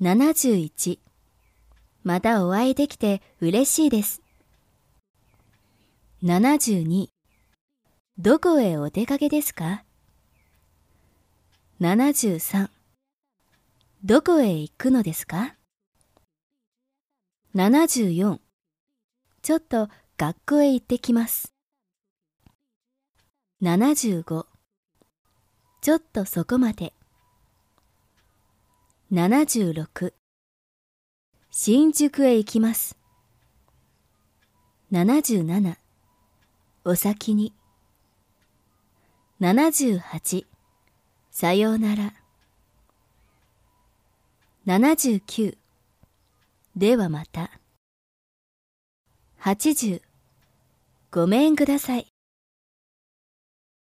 71またお会いできて嬉しいです。72どこへお出かけですか ?73 どこへ行くのですか ?74 ちょっと学校へ行ってきます。75ちょっとそこまで。76新宿へ行きます。77お先に。78さようなら。79ではまた。80ごめんください。